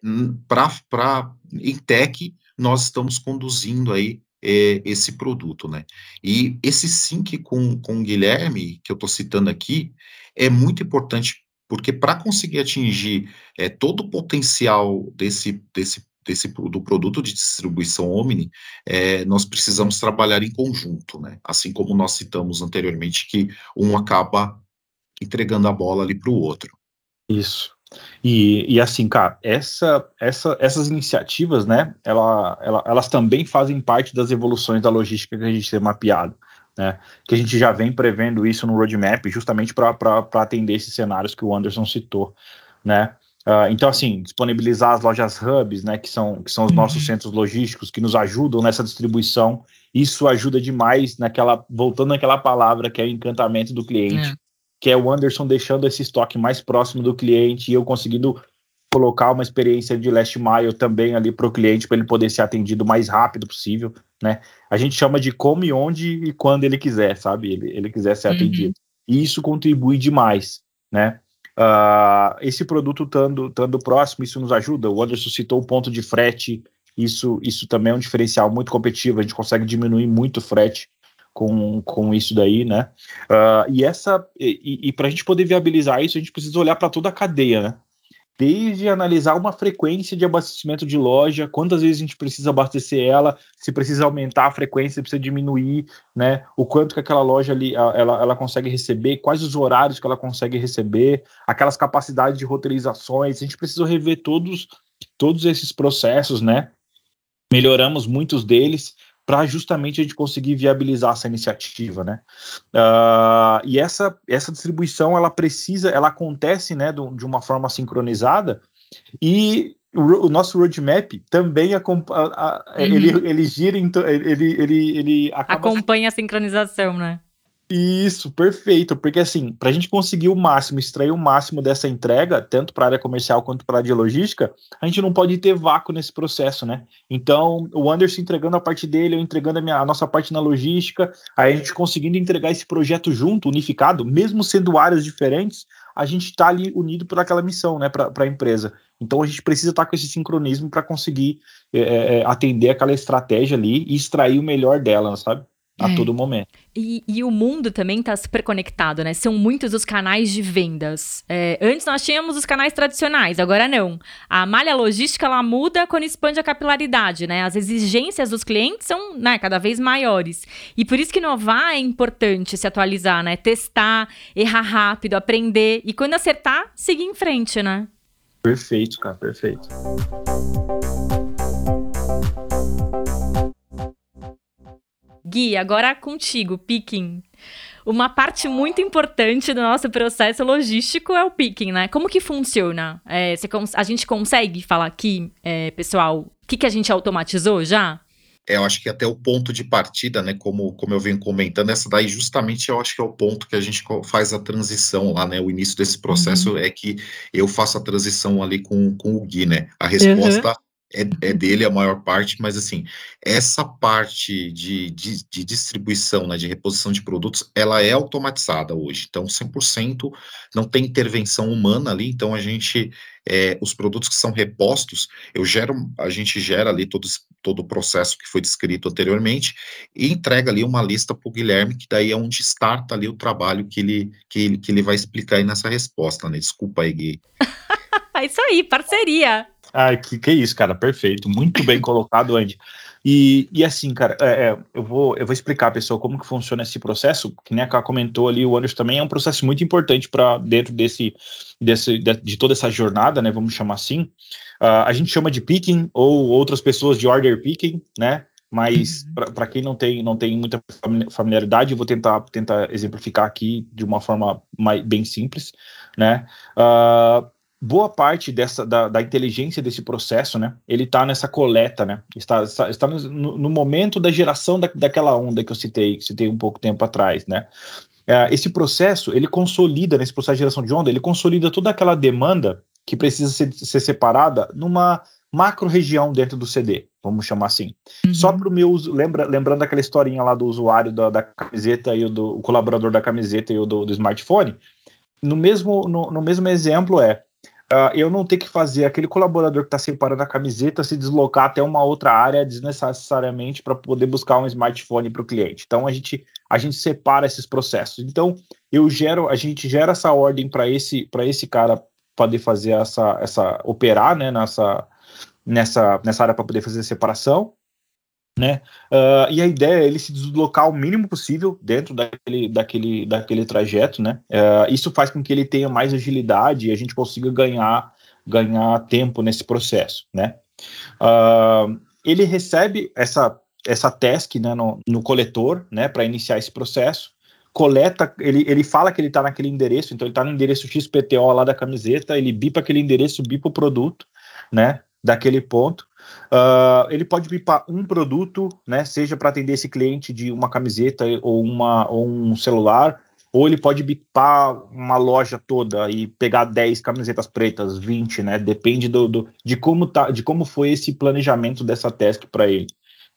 para em tech, nós estamos conduzindo aí é, esse produto, né? E esse sync com, com o Guilherme, que eu estou citando aqui, é muito importante, porque para conseguir atingir é, todo o potencial desse, desse, desse do produto de distribuição Omni, é, nós precisamos trabalhar em conjunto, né? Assim como nós citamos anteriormente, que um acaba entregando a bola ali para o outro. Isso. E, e assim, cara, essa, essa, essas iniciativas, né, ela, ela, elas também fazem parte das evoluções da logística que a gente tem mapeado né? Que a gente já vem prevendo isso no roadmap, justamente para atender esses cenários que o Anderson citou, né? Uh, então, assim, disponibilizar as lojas hubs, né, que são, que são os uhum. nossos centros logísticos, que nos ajudam nessa distribuição, isso ajuda demais naquela, voltando naquela palavra que é o encantamento do cliente, é. Que é o Anderson deixando esse estoque mais próximo do cliente e eu conseguindo colocar uma experiência de last mile também ali para o cliente, para ele poder ser atendido o mais rápido possível, né? A gente chama de como e onde e quando ele quiser, sabe? Ele, ele quiser ser uhum. atendido. E isso contribui demais, né? Uh, esse produto estando próximo, isso nos ajuda. O Anderson citou o ponto de frete, isso, isso também é um diferencial muito competitivo, a gente consegue diminuir muito o frete com, com isso daí, né? Uh, e essa e, e para a gente poder viabilizar isso, a gente precisa olhar para toda a cadeia, né? desde analisar uma frequência de abastecimento de loja, quantas vezes a gente precisa abastecer ela, se precisa aumentar a frequência, se precisa diminuir, né? O quanto que aquela loja ali ela, ela consegue receber, quais os horários que ela consegue receber, aquelas capacidades de roteirizações, a gente precisa rever todos todos esses processos, né? Melhoramos muitos deles, para justamente a gente conseguir viabilizar essa iniciativa, né? Uh, e essa, essa distribuição ela precisa, ela acontece, né, do, de uma forma sincronizada e o, o nosso roadmap também a, a, uhum. ele, ele gira, ele, ele, ele acompanha a sincronização, né? Isso, perfeito, porque assim, para a gente conseguir o máximo, extrair o máximo dessa entrega, tanto para a área comercial quanto para a área de logística, a gente não pode ter vácuo nesse processo, né? Então, o Anderson entregando a parte dele, eu entregando a, minha, a nossa parte na logística, aí a gente conseguindo entregar esse projeto junto, unificado, mesmo sendo áreas diferentes, a gente está ali unido por aquela missão, né, para a empresa. Então, a gente precisa estar tá com esse sincronismo para conseguir é, é, atender aquela estratégia ali e extrair o melhor dela, sabe? A é. todo momento. E, e, o mundo também está super conectado, né? São muitos os canais de vendas. É, antes nós tínhamos os canais tradicionais, agora não. A malha logística ela muda quando expande a capilaridade, né? As exigências dos clientes são né, cada vez maiores. E por isso que inovar é importante se atualizar, né? Testar, errar rápido, aprender e quando acertar, seguir em frente, né? Perfeito, cara, perfeito. Gui, agora contigo, picking. Uma parte muito importante do nosso processo logístico é o picking, né? Como que funciona? É, a gente consegue falar aqui, é, pessoal, o que, que a gente automatizou já? É, eu acho que até o ponto de partida, né, como, como eu venho comentando, essa daí justamente eu acho que é o ponto que a gente faz a transição lá, né, o início desse processo uhum. é que eu faço a transição ali com, com o Gui, né, a resposta uhum é, é, dele a maior parte, mas assim, essa parte de, de, de, distribuição, né, de reposição de produtos, ela é automatizada hoje. Então, 100% não tem intervenção humana ali, então a gente, é, os produtos que são repostos, eu gero, a gente gera ali todo, todo o processo que foi descrito anteriormente e entrega ali uma lista para o Guilherme, que daí é onde starta ali o trabalho que ele, que ele, que ele vai explicar aí nessa resposta, né? Desculpa aí, Gui. [laughs] é isso aí, parceria. Ah, que, que isso, cara, perfeito, muito bem colocado, Andy. E, e assim, cara, é, é, eu, vou, eu vou explicar, pessoal, como que funciona esse processo, que nem a Ká comentou ali, o Anderson também é um processo muito importante para dentro desse, desse de, de, toda essa jornada, né, vamos chamar assim. Uh, a gente chama de picking, ou outras pessoas de order picking, né, mas uhum. para quem não tem, não tem muita familiaridade, eu vou tentar, tentar exemplificar aqui de uma forma mais, bem simples, né, uh, boa parte dessa da, da, inteligência desse processo, né, ele está nessa coleta, né, está, está, está no, no, momento da geração da, daquela onda que eu citei, que citei um pouco tempo atrás, né. É, esse processo, ele consolida, nesse processo de geração de onda, ele consolida toda aquela demanda que precisa ser, ser separada numa macro região dentro do CD, vamos chamar assim. Uhum. Só para o meu uso, lembra, lembrando aquela historinha lá do usuário da, da camiseta e o do o colaborador da camiseta e o do, do smartphone, no mesmo, no, no mesmo exemplo é uh, eu não ter que fazer aquele colaborador que está separando a camiseta se deslocar até uma outra área desnecessariamente para poder buscar um smartphone para o cliente. Então a gente a gente separa esses processos. Então eu gero, a gente gera essa ordem para esse esse cara poder fazer essa essa operar, né, nessa nessa nessa área para poder fazer a separação né? Uh, e a ideia é ele se deslocar o mínimo possível dentro daquele, daquele, daquele trajeto, né? Uh, isso faz com que ele tenha mais agilidade e a gente consiga ganhar, ganhar tempo nesse processo, né? Uh, ele recebe essa, essa task né, no, no coletor, né, para iniciar esse processo. Coleta, ele, ele fala que ele está naquele endereço, então ele está no endereço XPTO lá da camiseta, ele bipa aquele endereço, bipa o produto, né, daquele ponto. Uh, ele pode bipar um produto, né, seja para atender esse cliente de uma camiseta ou, uma, ou um celular, ou ele pode bipar uma loja toda e pegar 10 camisetas pretas, 20, né? Depende do, do, de como tá, de como foi esse planejamento dessa task para ele.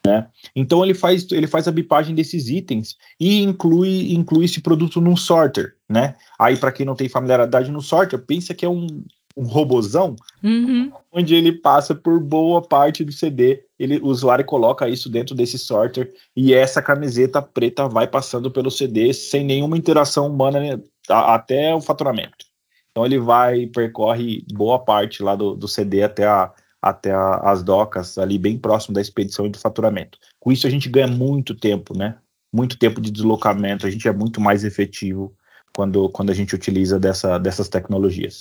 Né? Então ele faz, ele faz a bipagem desses itens e inclui, inclui esse produto num sorter, né? Aí para quem não tem familiaridade no sorter, pensa que é um, um robozão, uhum. onde ele passa por boa parte do CD. Ele, o usuário coloca isso dentro desse sorter e essa camiseta preta vai passando pelo CD sem nenhuma interação humana né, até o faturamento. Então ele vai percorre boa parte lá do, do CD até, a, até a, as docas, ali bem próximo da expedição e do faturamento. Com isso a gente ganha muito tempo, né? Muito tempo de deslocamento, a gente é muito mais efetivo quando, quando a gente utiliza dessa, dessas tecnologias.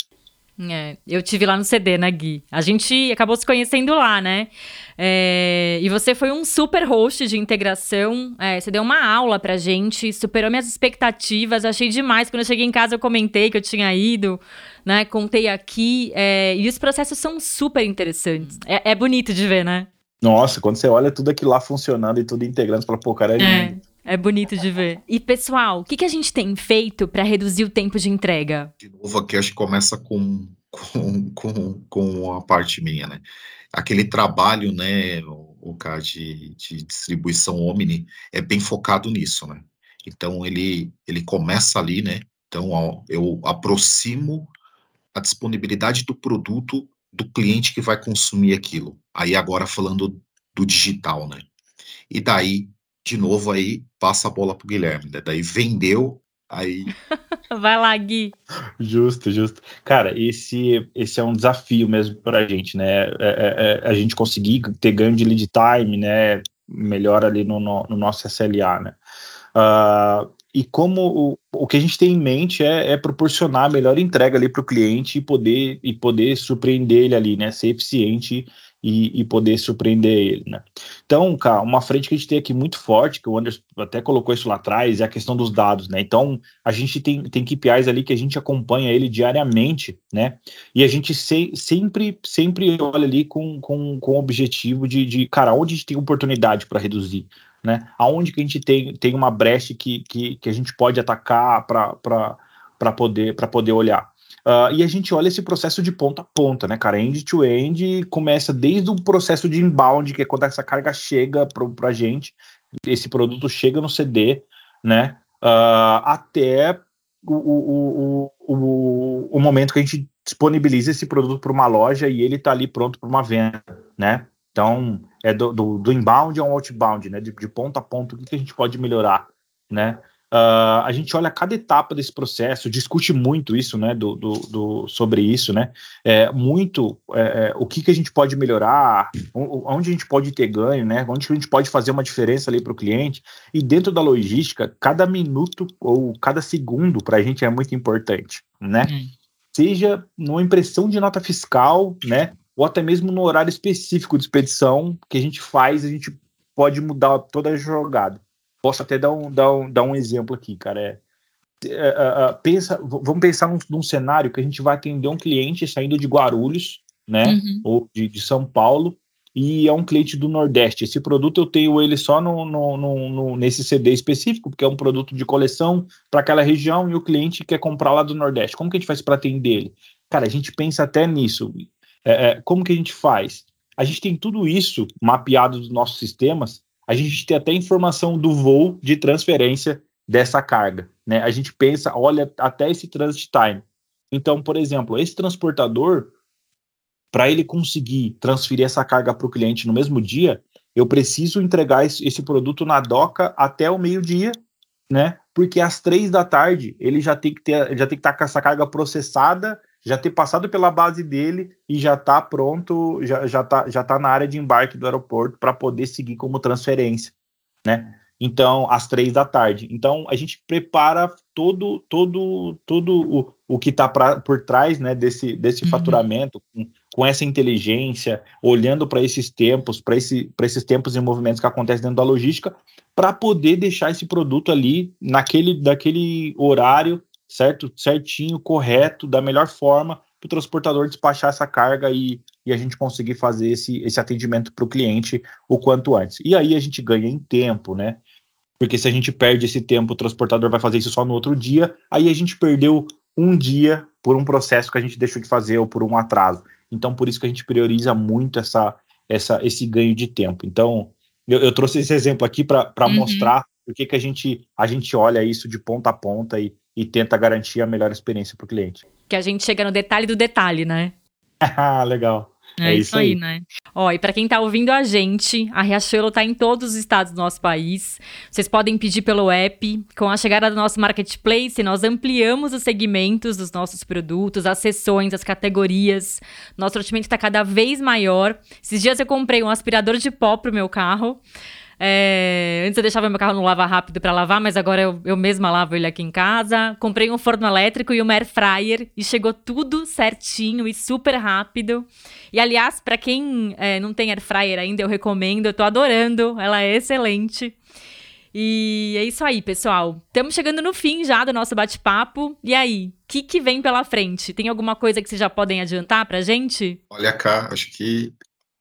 É, eu tive lá no CD, né, Gui? A gente acabou se conhecendo lá, né? É, e você foi um super host de integração. É, você deu uma aula pra gente, superou minhas expectativas. Achei demais. Quando eu cheguei em casa, eu comentei que eu tinha ido, né? Contei aqui. É, e os processos são super interessantes. É, é, bonito de ver, né? Nossa, quando você olha tudo aquilo lá funcionando e tudo integrando, você fala, pô, cara, é, é lindo. É bonito de ver. E, pessoal, o que, que a gente tem feito para reduzir o tempo de entrega? De novo, aqui acho que começa com, com, com, com a parte minha, né? Aquele trabalho, né, o, o de, de distribuição Omni é bem focado nisso, né? Então, ele, ele começa ali, né? Então, ó, eu aproximo a disponibilidade do produto do cliente que vai consumir aquilo. Aí, agora falando do digital, né? E daí de novo aí passa a bola pro Guilherme. Né? Daí vendeu, aí. [laughs] Vai lá, Gui. Justo, justo. Cara, esse, esse é um desafio mesmo para a gente, né? É, é, é, a gente conseguir ter ganho de lead time, né? Melhor ali no, no, no nosso SLA, né? Uh, e como o, o que a gente tem em mente é, é proporcionar a melhor entrega ali para o cliente e poder, e poder surpreender ele ali, né? Ser eficiente e, e, poder surpreender ele, né? Então, cara, uma frente que a gente tem aqui muito forte, que o Anderson até colocou isso lá atrás, é a questão dos dados, né? Então, a gente tem, tem KPIs ali que a gente acompanha ele diariamente, né? E a gente se, sempre, sempre olha ali com, com, com o objetivo de, de, cara, onde a gente tem oportunidade para reduzir, né? Aonde que a gente tem, tem uma brecha que, que, que a gente pode atacar para poder, poder olhar. Uh, e a gente olha esse processo de ponta a ponta, né, cara? End to end começa desde o processo de inbound, que é quando essa carga chega para a gente, esse produto chega no CD, né? Uh, até o, o, o, o, momento que a gente disponibiliza esse produto para uma loja e ele está ali pronto para uma venda, né? Então, é do, do, do inbound ao outbound, né? De, de ponta a ponta, o que, que a gente pode melhorar, né? Uh, a gente olha cada etapa desse processo, discute muito isso, né, do, do, do sobre isso, né, é, muito é, é, o que, que a gente pode melhorar, onde a gente pode ter ganho, né, onde a gente pode fazer uma diferença ali para o cliente, e dentro da logística, cada minuto ou cada segundo para a gente é muito importante, né, uhum. seja numa impressão de nota fiscal, né, ou até mesmo no horário específico de expedição que a gente faz, a gente pode mudar toda a jogada. Posso até dar um, dar um, dar um exemplo aqui, cara. É, é, é, é pensa, vamos pensar num, num, cenário que a gente vai atender um cliente saindo de Guarulhos, né? Uhum. Ou de, de, São Paulo, e é um cliente do Nordeste. Esse produto eu tenho ele só no, no, no nesse CD específico, porque é um produto de coleção para aquela região e o cliente quer comprar lá do Nordeste. Como que a gente faz para atender ele? Cara, a gente pensa até nisso. É, é, como que a gente faz? A gente tem tudo isso mapeado nos nossos sistemas a gente tem até informação do voo de transferência dessa carga. Né? A gente pensa, olha até esse transit time. Então, por exemplo, esse transportador, para ele conseguir transferir essa carga para o cliente no mesmo dia, eu preciso entregar esse, produto na doca até o meio-dia, né? Porque às três da tarde ele já tem que ter, já tem que estar tá com essa carga processada já ter passado pela base dele e já está pronto, já, já, tá, já tá na área de embarque do aeroporto para poder seguir como transferência, né? Então, às três da tarde. Então, a gente prepara todo, todo, todo o, o que está por trás né, desse, desse uhum. faturamento, com, com, essa inteligência, olhando para esses tempos, para esse, esses tempos e movimentos que acontecem dentro da logística, para poder deixar esse produto ali naquele, daquele horário certo? Certinho, correto, da melhor forma, para o transportador despachar essa carga e, e a gente conseguir fazer esse, esse atendimento para o cliente o quanto antes. E aí a gente ganha em tempo, né? Porque se a gente perde esse tempo, o transportador vai fazer isso só no outro dia, aí a gente perdeu um dia por um processo que a gente deixou de fazer ou por um atraso. Então, por isso que a gente prioriza muito essa, essa, esse ganho de tempo. Então, eu, eu trouxe esse exemplo aqui para uhum. mostrar por que, que a, gente, a gente olha isso de ponta a ponta e, e tenta garantir a melhor experiência para o cliente. Que a gente chega no detalhe do detalhe, né? Ah, [laughs] legal. É, é isso aí, aí, né? Ó, e para quem tá ouvindo a gente, a Riachuelo tá em todos os estados do nosso país. Vocês podem pedir pelo app. Com a chegada do nosso marketplace, nós ampliamos os segmentos dos nossos produtos, as seções, as categorias. Nosso sortimento está cada vez maior. Esses dias eu comprei um aspirador de pó pro meu carro. É, antes eu deixava meu carro no lava rápido para lavar, mas agora eu, eu mesma lavo ele aqui em casa. Comprei um forno elétrico e uma air fryer e chegou tudo certinho e super rápido. E aliás, para quem é, não tem air fryer ainda, eu recomendo. Eu tô adorando, ela é excelente. E é isso aí, pessoal. Estamos chegando no fim já do nosso bate-papo. E aí, o que, que vem pela frente? Tem alguma coisa que vocês já podem adiantar pra gente? Olha cá, acho que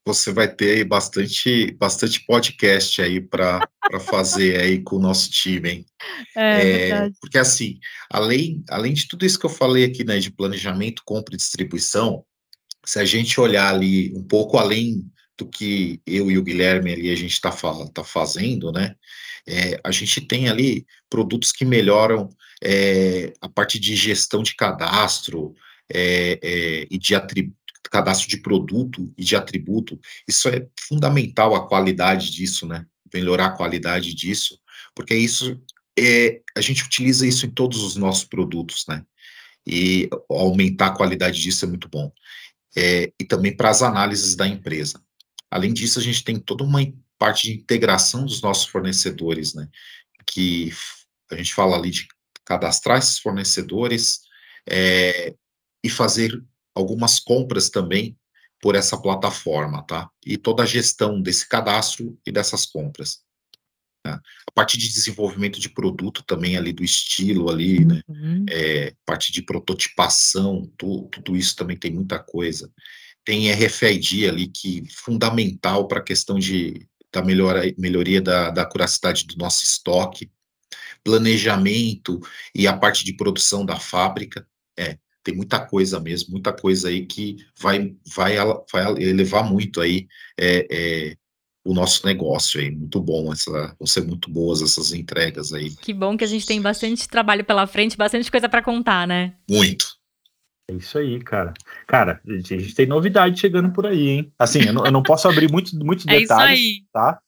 você vai ter aí bastante, bastante podcast aí para fazer aí com o nosso time, hein? É, é porque assim, além, além de tudo isso que eu falei aqui, né, de planejamento, compra e distribuição, se a gente olhar ali um pouco além do que eu e o Guilherme ali a gente está tá fazendo, né? É, a gente tem ali produtos que melhoram é, a parte de gestão de cadastro é, é e de atributos cadastro de produto e de atributo, isso é fundamental a qualidade disso, né? Melhorar a qualidade disso, porque isso é, a gente utiliza isso em todos os nossos produtos, né? E aumentar a qualidade disso é muito bom. É, e também para as análises da empresa. Além disso, a gente tem toda uma parte de integração dos nossos fornecedores, né? Que a gente fala ali de cadastrar esses fornecedores é, e fazer algumas compras também por essa plataforma, tá? E toda a gestão desse cadastro e dessas compras. Né? A parte de desenvolvimento de produto também ali do estilo ali, né? Uhum. É, parte de prototipação, tu, tudo isso também tem muita coisa. Tem RFID ali que é fundamental para a questão de da melhora, melhoria da, da curacidade do nosso estoque, planejamento e a parte de produção da fábrica. É, tem muita coisa mesmo, muita coisa aí que vai, vai, vai elevar muito aí é, é, o nosso negócio aí. Muito bom, essa, vão ser muito boas essas entregas aí. Que bom que a gente tem bastante trabalho pela frente, bastante coisa para contar, né? Muito. É isso aí, cara. Cara, a gente tem novidade chegando por aí, hein? Assim, eu não, eu não posso abrir muitos muito detalhes, [laughs] é isso aí. tá?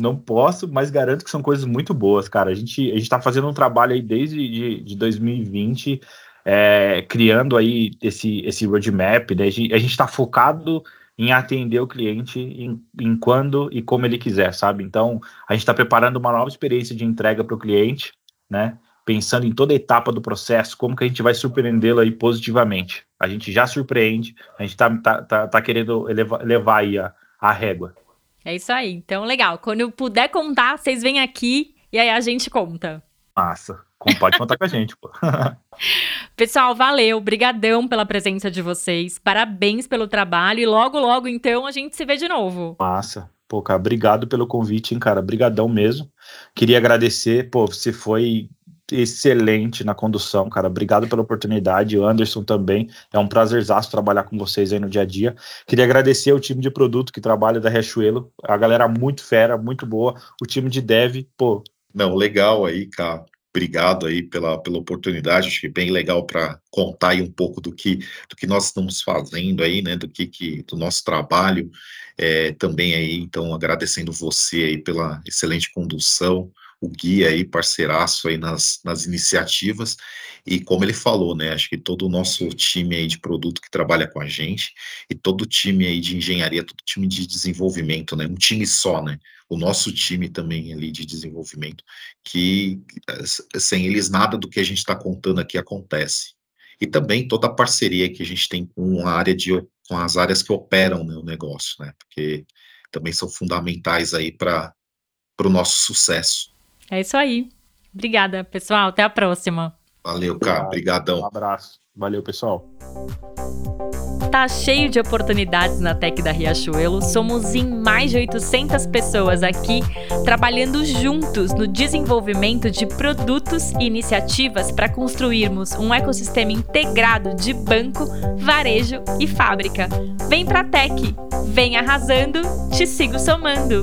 Não posso, mas garanto que são coisas muito boas, cara. A gente, a gente tá fazendo um trabalho aí desde de, de 2020 é, criando aí esse, esse roadmap, né? a gente está focado em atender o cliente em, em, quando e como ele quiser, sabe? Então, a gente está preparando uma nova experiência de entrega para o cliente, né? Pensando em toda a etapa do processo, como que a gente vai surpreendê-lo aí positivamente. A gente já surpreende, a gente está tá, tá, tá, querendo elevar, levar aí a, a régua. É isso aí. Então, legal. Quando eu puder contar, vocês vêm aqui e aí a gente conta. Massa. Pode contar com a gente, pô. [laughs] Pessoal, valeu. Brigadão pela presença de vocês. Parabéns pelo trabalho. E logo, logo, então, a gente se vê de novo. Massa. Pô, cara, obrigado pelo convite, hein, cara. Brigadão mesmo. Queria agradecer, pô, você foi excelente na condução, cara. Obrigado pela oportunidade. O Anderson também. É um prazerzaço trabalhar com vocês aí no dia a dia. Queria agradecer ao time de produto que trabalha da Riachuelo. A galera muito fera, muito boa. O time de dev, pô. Não, legal aí, cara obrigado aí pela, pela oportunidade, acho que bem legal para contar aí um pouco do que, do que nós estamos fazendo aí, né, do que, que do nosso trabalho, é, também aí, então, agradecendo você aí pela excelente condução, o guia aí, parceiraço aí nas, nas iniciativas, e como ele falou, né, acho que todo o nosso time aí de produto que trabalha com a gente, e todo o time aí de engenharia, todo o time de desenvolvimento, né, um time só, né, o nosso time também ali de desenvolvimento, que eh, sem eles nada do que a gente está contando aqui acontece. E também toda a parceria que a gente tem com a área de com as áreas que operam né, o negócio, né? Porque também são fundamentais aí para o nosso sucesso. É isso aí. Obrigada, pessoal. Até a próxima. Valeu, cara. Obrigadão. Um abraço. Valeu, pessoal. Tá cheio de oportunidades na Tech da Riachuelo. Somos em mais de 800 pessoas aqui trabalhando juntos no desenvolvimento de produtos e iniciativas para construirmos um ecossistema integrado de banco, varejo e fábrica. Vem pra Tech, vem arrasando, te sigo somando.